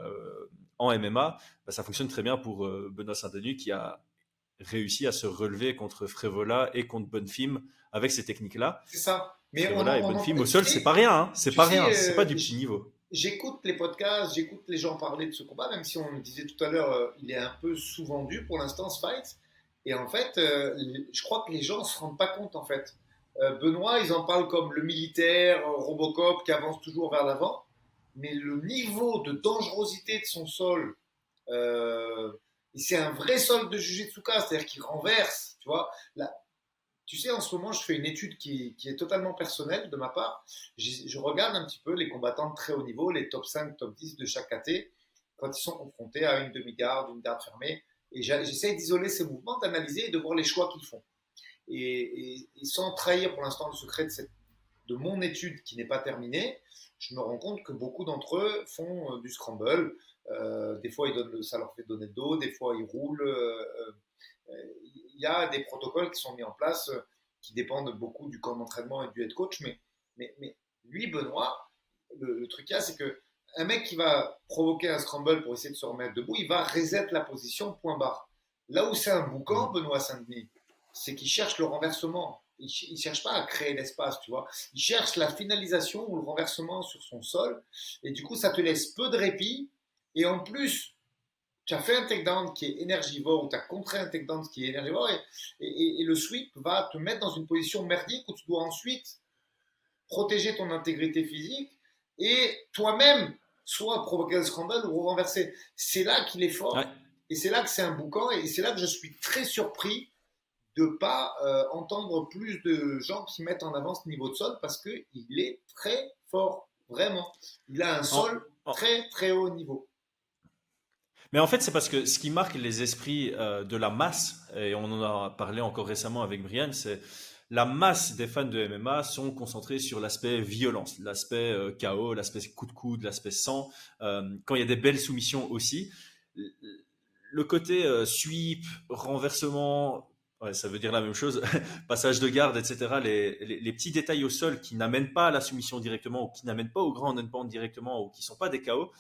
en MMA, ben, ça fonctionne très bien pour euh, Benoît Saint-Denis qui a réussi à se relever contre Frévola et contre Bonfim avec ces techniques-là. C'est ça. Mais Frévola et Bonfim au sol, c'est pas rien, hein. c'est pas sais, rien, c'est euh, pas du petit niveau. J'écoute les podcasts, j'écoute les gens parler de ce combat, même si on le disait tout à l'heure, euh, il est un peu sous-vendu pour l'instant ce fight. Et en fait, euh, je crois que les gens se rendent pas compte en fait. Benoît, ils en parlent comme le militaire, Robocop qui avance toujours vers l'avant, mais le niveau de dangerosité de son sol, et c'est un vrai sol de Jujitsuka, c'est-à-dire qu'il renverse, tu vois. Tu sais, en ce moment, je fais une étude qui, est totalement personnelle de ma part. Je regarde un petit peu les combattants de très haut niveau, les top 5, top 10 de chaque KT, quand ils sont confrontés à une demi-garde, une garde fermée. Et j'essaie d'isoler ces mouvements, d'analyser et de voir les choix qu'ils font. Et, sans trahir pour l'instant le secret de mon étude qui n'est pas terminée, je me rends compte que beaucoup d'entre eux font euh, du scramble. Euh, des fois, ils donnent ça leur fait donner le dos, des fois, ils roulent. euh, euh, Il y a des protocoles qui sont mis en place qui dépendent beaucoup du camp d'entraînement et du head coach. Mais, mais, mais lui, Benoît, le, le truc qu'il y a, c'est que un mec qui va provoquer un scramble pour essayer de se remettre debout, il va reset la position, point barre. Là où c'est un boucan, Benoît Saint-Denis, c'est qu'il cherche le renversement. Il ne cherche pas à créer l'espace, tu vois. Il cherche la finalisation ou le renversement sur son sol. Et du coup, ça te laisse peu de répit. Et en plus, tu as fait un takedown qui est énergivore ou tu as contré un takedown qui est énergivore et, et- et le sweep va te mettre dans une position merdique où tu dois ensuite protéger ton intégrité physique et toi-même soit provoquer un scramble ou renverser. C'est là qu'il est fort Ouais. et c'est là que c'est un boucan et c'est là que je suis très surpris de pas euh, entendre plus de gens qui mettent en avant ce niveau de sol parce que il est très fort, vraiment. Il a un sol très très haut niveau. Mais en fait, c'est parce que ce qui marque les esprits euh, de la masse, et on en a parlé encore récemment avec Brian, c'est la masse des fans de MMA sont concentrés sur l'aspect violence, l'aspect euh, chaos, l'aspect coup de coude, l'aspect sang. euh, quand il y a des belles soumissions aussi, le côté euh, sweep, renversement, ça veut dire la même chose, passage de garde, etc. Les, petits détails au sol qui n'amènent pas à la soumission directement ou qui n'amènent pas au grand endpoint directement ou qui sont pas des chaos,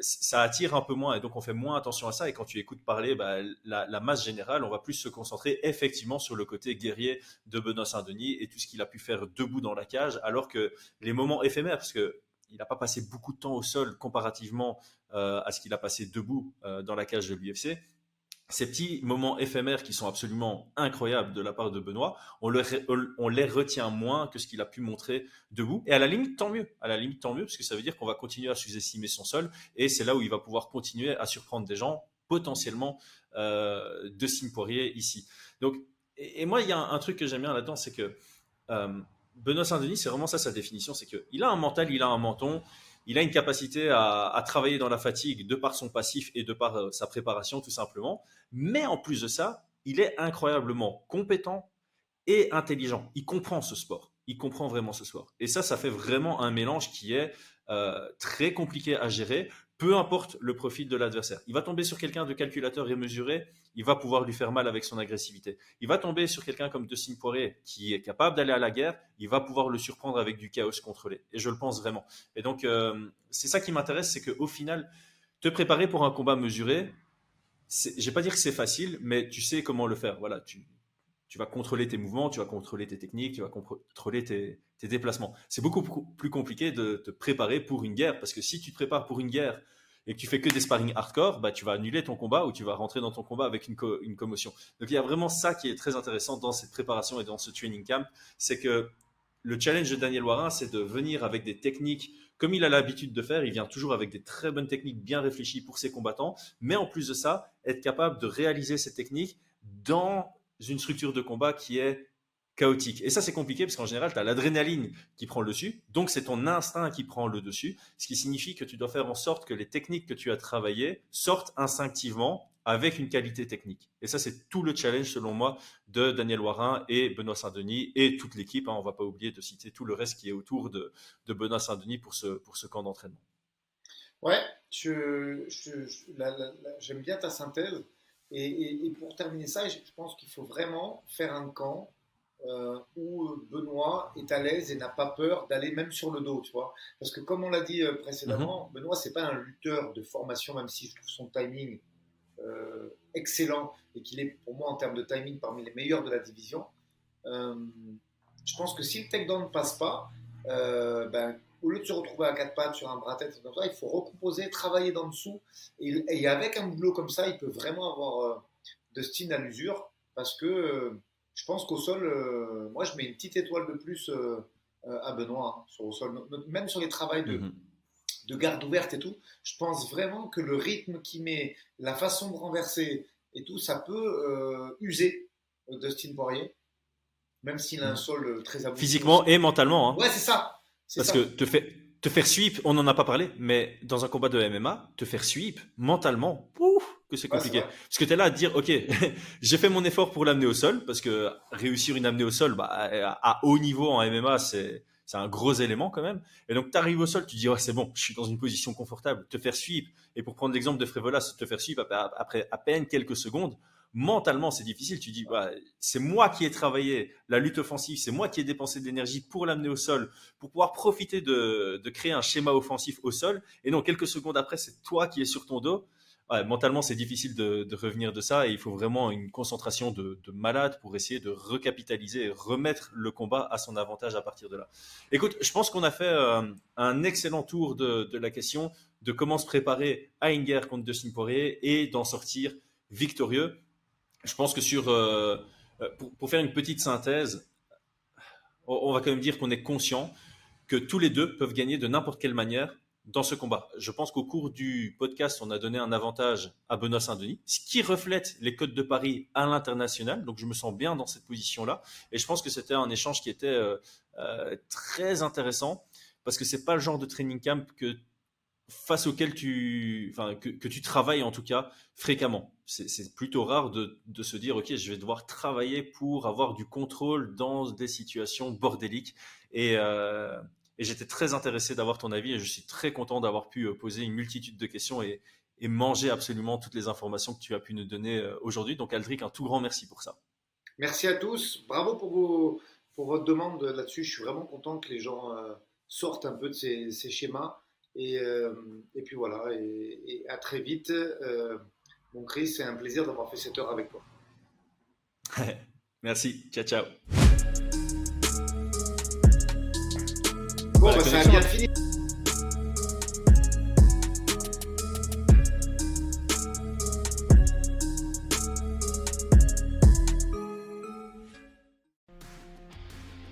ça attire un peu moins et donc on fait moins attention à ça. Et quand tu écoutes parler bah, la, masse générale, on va plus se concentrer effectivement sur le côté guerrier de Benoît Saint-Denis et tout ce qu'il a pu faire debout dans la cage, alors que les moments éphémères, parce que il n'a pas passé beaucoup de temps au sol comparativement à ce qu'il a passé debout dans la cage de l'UFC ces petits moments éphémères qui sont absolument incroyables de la part de Benoît, on, les retient moins que ce qu'il a pu montrer debout. Et à la limite, tant mieux. À la limite, tant mieux, parce que ça veut dire qu'on va continuer à sous-estimer son sol. Et c'est là où il va pouvoir continuer à surprendre des gens, potentiellement, euh, de Sim Poirier ici. Donc, et, moi, il y a un, truc que j'aime bien là-dedans, c'est que euh, Benoît Saint-Denis, c'est vraiment ça sa définition, c'est qu'il a un mental, il a un menton, il a une capacité à, travailler dans la fatigue de par son passif et de par euh, sa préparation tout simplement. Mais en plus de ça, il est incroyablement compétent et intelligent. Il comprend ce sport. Il comprend vraiment ce sport. Et ça, ça fait vraiment un mélange qui est euh, très compliqué à gérer peu importe le profil de l'adversaire. Il va tomber sur quelqu'un de calculateur et mesuré, il va pouvoir lui faire mal avec son agressivité. Il va tomber sur quelqu'un comme Dustin Poirier qui est capable d'aller à la guerre, il va pouvoir le surprendre avec du chaos contrôlé. Et je le pense vraiment. Et donc, euh, c'est ça qui m'intéresse, c'est qu'au final, te préparer pour un combat mesuré, je vais pas dire que c'est facile, mais tu sais comment le faire. Voilà, tu, tu vas contrôler tes mouvements, tu vas contrôler tes techniques, tu vas contrôler tes, déplacements. C'est beaucoup plus compliqué de te préparer pour une guerre, parce que si tu te prépares pour une guerre et que tu fais que des sparring hardcore, bah, tu vas annuler ton combat ou tu vas rentrer dans ton combat avec une, une commotion. Donc il y a vraiment ça qui est très intéressant dans cette préparation et dans ce training camp, c'est que le challenge de Daniel Warin, c'est de venir avec des techniques comme il a l'habitude de faire, il vient toujours avec des très bonnes techniques bien réfléchies pour ses combattants, mais en plus de ça, être capable de réaliser ces techniques dans une structure de combat qui est chaotique. Et ça, c'est compliqué parce qu'en général, tu as l'adrénaline qui prend le dessus, donc c'est ton instinct qui prend le dessus, ce qui signifie que tu dois faire en sorte que les techniques que tu as travaillées sortent instinctivement avec une qualité technique. Et ça, c'est tout le challenge, selon moi, de Daniel Warin et Benoît Saint-Denis et toute l'équipe. Hein. On ne va pas oublier de citer tout le reste qui est autour de, Benoît Saint-Denis pour ce, pour ce camp d'entraînement. Ouais, j'aime bien ta synthèse. Et, pour terminer ça, je pense qu'il faut vraiment faire un camp euh, où Benoît est à l'aise et n'a pas peur d'aller même sur le dos, tu vois. Parce que comme on l'a dit euh, précédemment, mhm. Benoît, c'est pas un lutteur de formation, même si je trouve son timing euh, excellent et qu'il est pour moi en termes de timing parmi les meilleurs de la division. je pense que si le takedown ne passe pas, ben, au lieu de se retrouver à quatre pattes sur un bras tête, il faut recomposer, travailler dans dessous. Et, avec un boulot comme ça, il peut vraiment avoir euh, de style à l'usure parce que euh, je pense qu'au sol, euh, moi je mets une petite étoile de plus à Benoît hein, sur le sol, même sur les travails de, mhm. de garde ouverte et tout. Je pense vraiment que le rythme qu'il met, la façon de renverser et tout, ça peut user Dustin Poirier, même s'il a un mhm. sol très abouti. Physiquement et mentalement. Hein. Ouais, c'est ça. Parce que te, fait, te faire sweep, on n'en a pas parlé, mais dans un combat de MMA, te faire sweep mentalement, pouf, que c'est compliqué. parce que tu es là à dire, ok, j'ai fait mon effort pour l'amener au sol, parce que réussir une amenée au sol, bah, à haut niveau en MMA, c'est c'est un gros élément quand même. Et donc, tu arrives au sol, tu dis, ouais, c'est bon, je suis dans une position confortable. Te faire sweep, et pour prendre l'exemple de Frévolas, te faire sweep après à peine quelques secondes, mentalement, c'est difficile. Tu dis, bah, c'est moi qui ai travaillé la lutte offensive, c'est moi qui ai dépensé de l'énergie pour l'amener au sol, pour pouvoir profiter de, créer un schéma offensif au sol. Et non, quelques secondes après, c'est toi qui es sur ton dos. mentalement, c'est difficile de, revenir de ça et il faut vraiment une concentration de, malade pour essayer de recapitaliser et remettre le combat à son avantage à partir de là. Écoute, je pense qu'on a fait euh, un excellent tour de, la question de comment se préparer à une guerre contre Dustin Poirier et d'en sortir victorieux je pense que sur, euh, euh, pour, faire une petite synthèse, on, va quand même dire qu'on est conscient que tous les deux peuvent gagner de n'importe quelle manière dans ce combat. Je pense qu'au cours du podcast, on a donné un avantage à Benoît Saint-Denis, ce qui reflète les codes de Paris à l'international. Donc je me sens bien dans cette position-là. Et je pense que c'était un échange qui était euh, très intéressant parce que c'est pas le genre de training camp que face auquel tu, que, tu travailles en tout cas fréquemment. C'est plutôt rare de, se dire, ok, je vais devoir travailler pour avoir du contrôle dans des situations bordéliques. Et, euh, j'étais très intéressé d'avoir ton avis et je suis très content d'avoir pu euh, poser une multitude de questions et, manger absolument toutes les informations que tu as pu nous donner euh, aujourd'hui. Donc Aldric, un tout grand merci pour ça. Merci à tous. Bravo pour, votre demande là-dessus. Je suis vraiment content que les gens sortent un peu de ces schémas. Et, euh, et puis voilà, et, à très vite. Euh, mon Chris, c'est un plaisir d'avoir fait cette heure avec toi. Merci, ciao ciao. Bon, bah, ça a bien fini.